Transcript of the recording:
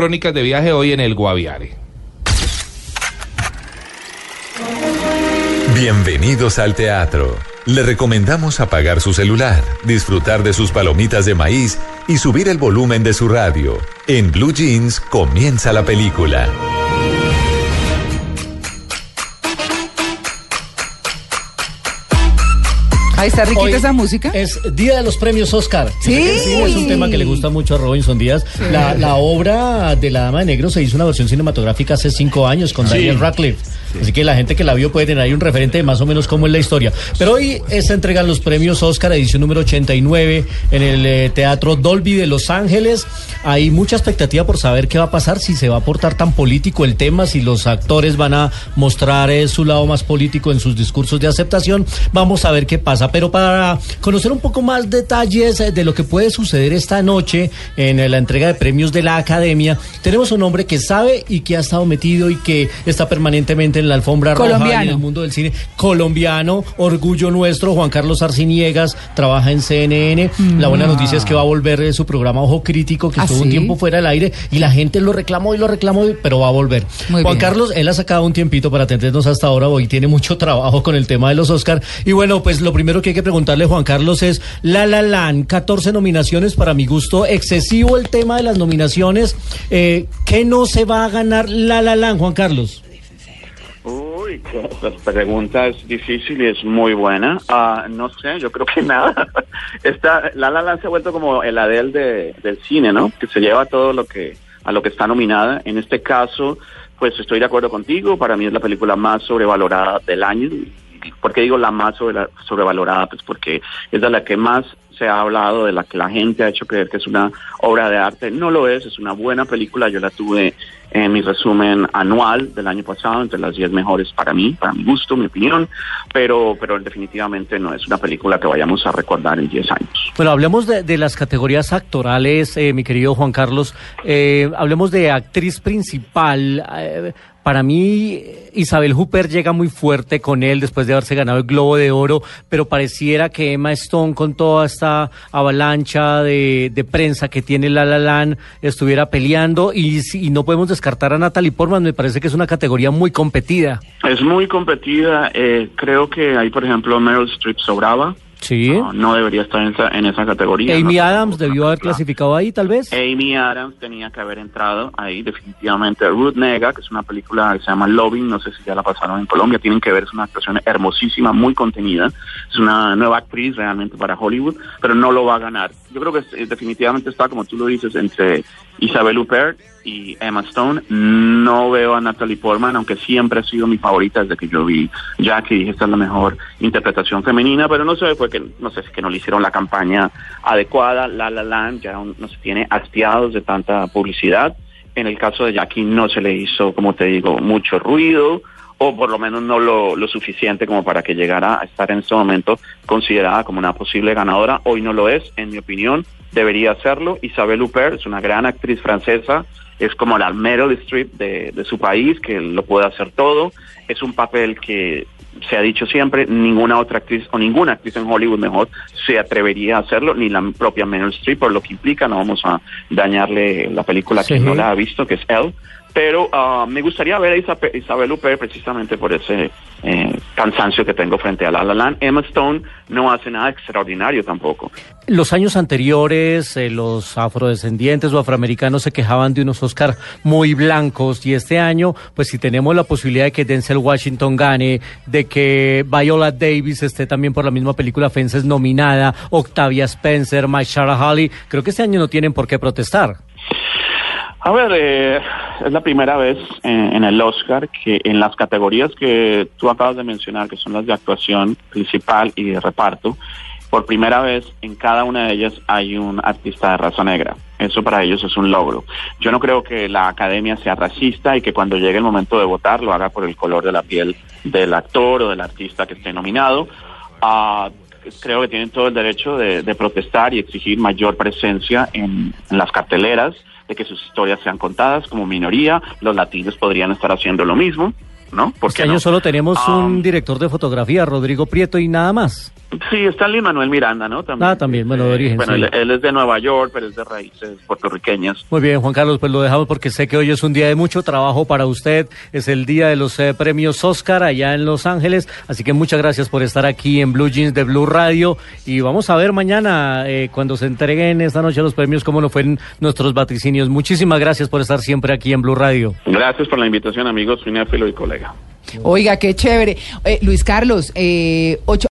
Crónicas de viaje hoy en el Guaviare. Bienvenidos al teatro. Le recomendamos apagar su celular, disfrutar de sus palomitas de maíz y subir el volumen de su radio. En Blue Jeans comienza la película. Ahí está riquita Hoy esa música. Es Día de los Premios Oscar. Sí. Es un tema que le gusta mucho a Robinson Díaz. La, la obra de La Dama de Negro se hizo una versión cinematográfica hace cinco años con Daniel Radcliffe. Así que la gente que la vio puede tener ahí un referente de más o menos cómo es la historia. Pero hoy se entregan los premios Oscar, edición número 89, en el eh, Teatro Dolby de Los Ángeles. Hay mucha expectativa por saber qué va a pasar, si se va a portar tan político el tema, si los actores van a mostrar eh, su lado más político en sus discursos de aceptación. Vamos a ver qué pasa. Pero para conocer un poco más detalles eh, de lo que puede suceder esta noche en eh, la entrega de premios de la Academia, tenemos un hombre que sabe y que ha estado metido y que está permanentemente en la alfombra roja y en el mundo del cine colombiano, orgullo nuestro. Juan Carlos Arciniegas trabaja en CNN. La buena noticia es que va a volver eh, su programa Ojo Crítico, que ¿Ah, estuvo un tiempo fuera del aire y la gente lo reclamó y lo reclamó, pero va a volver. Muy Juan bien. Carlos, él ha sacado un tiempito para atendernos hasta ahora. Hoy tiene mucho trabajo con el tema de los Oscar. Y bueno, pues lo primero que hay que preguntarle, Juan Carlos, es La La Land, 14 nominaciones para mi gusto. Excesivo el tema de las nominaciones. Eh, ¿Qué no se va a ganar La La Land, Juan Carlos? La pregunta es difícil y es muy buena. Ah, no sé, yo creo que nada. Esta, la La se ha vuelto como el Adele de, del cine, ¿no? Que se lleva todo lo que a lo que está nominada. En este caso, pues estoy de acuerdo contigo. Para mí es la película más sobrevalorada del año. ¿Por qué digo la más sobre- sobrevalorada? Pues porque es de la que más se ha hablado, de la que la gente ha hecho creer que es una obra de arte. No lo es, es una buena película. Yo la tuve en mi resumen anual del año pasado, entre las 10 mejores para mí, para mi gusto, mi opinión, pero, pero definitivamente no es una película que vayamos a recordar en 10 años. Bueno, hablemos de, de las categorías actorales, eh, mi querido Juan Carlos. Eh, hablemos de actriz principal. Eh, para mí, Isabel Hooper llega muy fuerte con él después de haberse ganado el Globo de Oro, pero pareciera que Emma Stone, con toda esta avalancha de, de prensa que tiene La La estuviera peleando y no podemos descartar a Natalie Portman. Me parece que es una categoría muy competida. Es muy competida, eh, creo que ahí, por ejemplo, Meryl Streep sobraba, Sí. no, no debería estar en esa, en esa categoría. Amy No, Adams debió haber clasificado ahí, tal vez. Amy Adams tenía que haber entrado ahí definitivamente. Ruth Nega, que es una película que se llama Loving, no sé si ya la pasaron en Colombia, tienen que ver, es una actuación hermosísima, muy contenida. Es una nueva actriz realmente para Hollywood, pero no lo va a ganar. Yo creo que eh, definitivamente está, como tú lo dices, entre Isabel Huppert y Emma Stone. No veo a Natalie Portman, aunque siempre ha sido mi favorita desde que yo vi Jackie, dije esta es la mejor interpretación femenina, pero no sé, fue que no sé si que no le hicieron la campaña adecuada. La La Land ya nos tiene hastiados de tanta publicidad. En el caso de Jackie no se le hizo, como te digo, mucho ruido o por lo menos no lo, lo suficiente como para que llegara a estar en este momento considerada como una posible ganadora. Hoy no lo es, en mi opinión, debería hacerlo. Isabel Huppert es una gran actriz francesa, es como la Meryl Streep de, de su país, que lo puede hacer todo. Es un papel que se ha dicho siempre, ninguna otra actriz o ninguna actriz en Hollywood mejor se atrevería a hacerlo, ni la propia Meryl Streep, por lo que implica, no vamos a dañarle la película que no la ha visto, que es Elle, pero ah, me gustaría ver a Isa- Isabel Huppert precisamente por ese eh, cansancio que tengo frente a La La Land. Emma Stone no hace nada extraordinario tampoco. Los años anteriores, eh, los afrodescendientes o afroamericanos se quejaban de unos Oscar muy blancos y este año, pues si tenemos la posibilidad de que Denzel Washington gane, de que Viola Davis esté también por la misma película Fences nominada, Octavia Spencer, Mahershala Ali, creo que este año no tienen por qué protestar. A ver, eh, es la primera vez en, el Oscar que en las categorías que tú acabas de mencionar, que son las de actuación principal y de reparto, por primera vez en cada una de ellas hay un artista de raza negra. Eso para ellos es un logro. Yo no creo que la academia sea racista y que cuando llegue el momento de votar lo haga por el color de la piel del actor o del artista que esté nominado. Ah, creo que tienen todo el derecho de, de protestar y exigir mayor presencia en, en las carteleras, de que sus historias sean contadas como minoría. Los latinos podrían estar haciendo lo mismo, ¿no? ¿Por Este año no? solo tenemos Ah, un director de fotografía, Rodrigo Prieto, y nada más. Sí, está Lin Manuel Miranda, ¿no? También. Ah, también, bueno, de origen. Bueno, él, es de Nueva York, pero es de raíces puertorriqueñas. Muy bien, Juan Carlos, pues lo dejamos porque sé que hoy es un día de mucho trabajo para usted. Es el día de los eh, premios Oscar allá en Los Ángeles. Así que muchas gracias por estar aquí en Blue Jeans de Blue Radio. Y vamos a ver mañana, eh, cuando se entreguen esta noche los premios, cómo nos fueron nuestros vaticinios. Muchísimas gracias por estar siempre aquí en Blue Radio. Gracias por la invitación, amigos, cinéfilo y colega. Oiga, qué chévere. Eh, Luis Carlos, eh, ocho